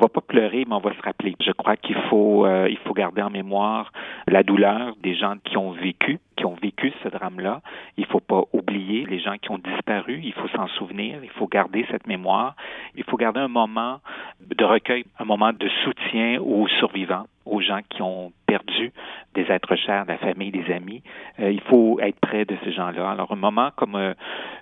va pas pleurer, mais on va se rappeler. Je crois qu'il faut, euh, il faut garder en mémoire la douleur des gens qui ont vécu, qui ont vécu ce drame-là. Il faut pas oublier les gens qui ont disparu. Il faut s'en souvenir. Il faut garder cette mémoire. Il faut garder un moment de recueil, un moment de soutien aux survivants gens qui ont perdu des êtres chers, de la famille, des amis. Euh, il faut être près de ces gens-là. Alors, un moment comme euh,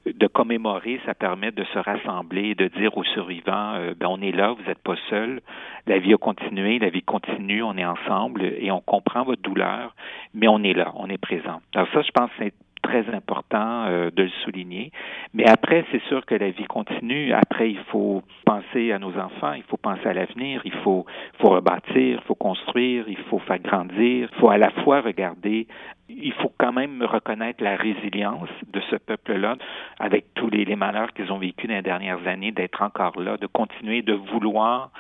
de commémorer, ça permet de se rassembler, de dire aux survivants, euh, ben, on est là, vous n'êtes pas seuls, la vie a continué, la vie continue, on est ensemble et on comprend votre douleur, mais on est là, on est présent. Alors ça, je pense, c'est très important euh, de le souligner. Mais après, c'est sûr que la vie continue. Après, il faut penser à nos enfants, il faut penser à l'avenir, il faut, faut rebâtir, il faut construire, il faut faire grandir, il faut à la fois regarder il faut quand même reconnaître la résilience de ce peuple-là, avec tous les, les malheurs qu'ils ont vécus dans les dernières années, d'être encore là, de continuer de vouloir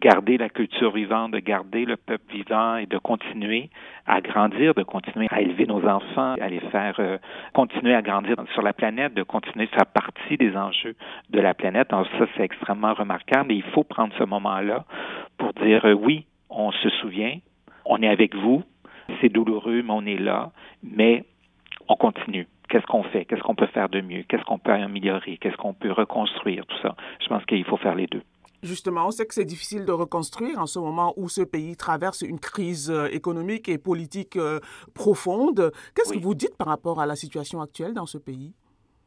garder la culture vivante, de garder le peuple vivant et de continuer à grandir, de continuer à élever nos enfants, à les faire euh, continuer à grandir sur la planète, de continuer faire partie des enjeux de la planète. Alors ça, c'est extrêmement remarquable et il faut prendre ce moment-là pour dire euh, oui, on se souvient, on est avec vous, c'est douloureux, mais on est là, mais on continue qu'est-ce qu'on fait, qu'est-ce qu'on peut faire de mieux, qu'est-ce qu'on peut améliorer, qu'est-ce qu'on peut reconstruire, tout ça. Je pense qu'il faut faire les deux. Justement, on sait que c'est difficile de reconstruire en ce moment où ce pays traverse une crise euh, économique et politique euh, profonde. Qu'est-ce que vous dites par rapport à la situation actuelle dans ce pays?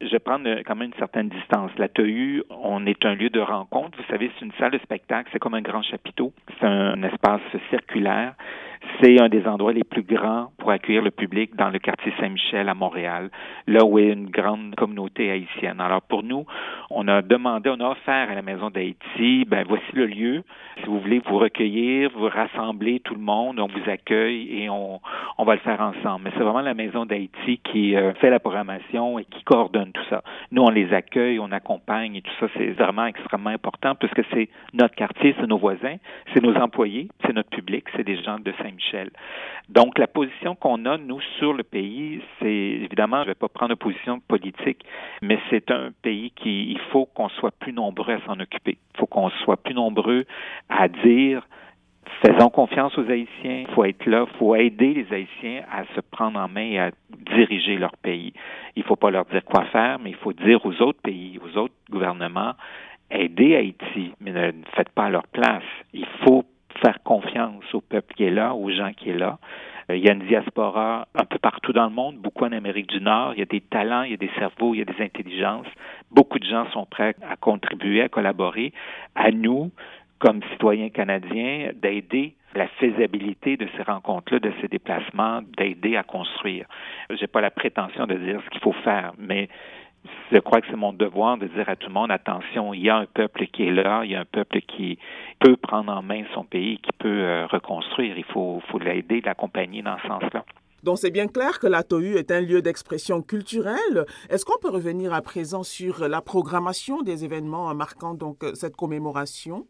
Je prendre euh, quand même une certaine distance. La TEU, on est un lieu de rencontre. Vous savez, c'est une salle de spectacle, c'est comme un grand chapiteau. C'est un espace circulaire. C'est un des endroits les plus grands pour accueillir le public dans le quartier Saint-Michel à Montréal, là où est une grande communauté haïtienne. Alors pour nous, on a demandé, on a offert à la Maison d'Haïti, ben voici le lieu. Si vous voulez vous recueillir, vous rassembler tout le monde, on vous accueille et on, on va le faire ensemble. Mais c'est vraiment la Maison d'Haïti qui euh, fait la programmation et qui coordonne tout ça. Nous, on les accueille, on accompagne et tout ça, c'est vraiment extrêmement important puisque c'est notre quartier, c'est nos voisins, c'est nos employés, c'est notre public, c'est des gens de Saint-Michel. Donc, la position qu'on a, nous, sur le pays, c'est évidemment, je ne vais pas prendre une position politique, mais c'est un pays qui, il faut qu'on soit plus nombreux à s'en occuper. Il faut qu'on soit plus nombreux à dire faisons confiance aux Haïtiens, il faut être là, il faut aider les Haïtiens à se prendre en main et à diriger leur pays. Il ne faut pas leur dire quoi faire, mais il faut dire aux autres pays, aux autres gouvernements, aidez Haïti, mais ne faites pas à leur place. Il faut faire confiance au peuple qui est là, aux gens qui est là. Euh, il y a une diaspora un peu partout dans le monde, beaucoup en Amérique du Nord. Il y a des talents, il y a des cerveaux, il y a des intelligences. Beaucoup de gens sont prêts à contribuer, à collaborer. À nous, comme citoyens canadiens, d'aider la faisabilité de ces rencontres-là, de ces déplacements, d'aider à construire. J'ai pas la prétention de dire ce qu'il faut faire, mais je crois que c'est mon devoir de dire à tout le monde, attention, il y a un peuple qui est là, il y a un peuple qui peut prendre en main son pays, qui peut euh, reconstruire. Il faut, faut l'aider, l'accompagner dans ce sens-là. Donc c'est bien clair que la TOU est un lieu d'expression culturelle. Est-ce qu'on peut revenir à présent sur la programmation des événements marquant donc cette commémoration?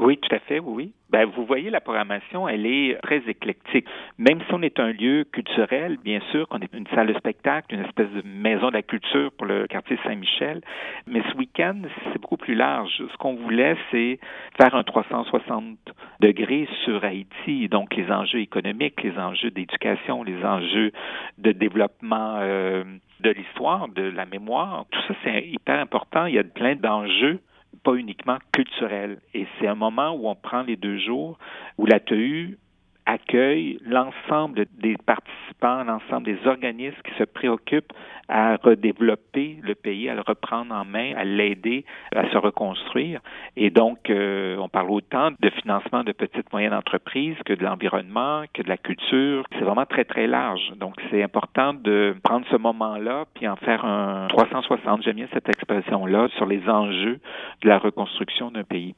Oui, tout à fait, oui. Ben, vous voyez, la programmation, elle est très éclectique. Même si on est un lieu culturel, bien sûr qu'on est une salle de spectacle, une espèce de maison de la culture pour le quartier Saint-Michel, mais ce week-end, c'est beaucoup plus large. Ce qu'on voulait, c'est faire un 360 degrés sur Haïti, donc les enjeux économiques, les enjeux d'éducation, les enjeux de développement euh, de l'histoire, de la mémoire. Tout ça, c'est hyper important. Il y a plein d'enjeux pas uniquement culturel. Et c'est un moment où on prend les deux jours, où la TEU accueille l'ensemble des participants, l'ensemble des organismes qui se préoccupent à redévelopper le pays, à le reprendre en main, à l'aider à se reconstruire. Et donc, euh, on parle autant de financement de petites moyennes entreprises que de l'environnement, que de la culture. C'est vraiment très, très large. Donc, c'est important de prendre ce moment-là puis en faire un 360, j'aime bien cette expression-là, sur les enjeux de la reconstruction d'un pays.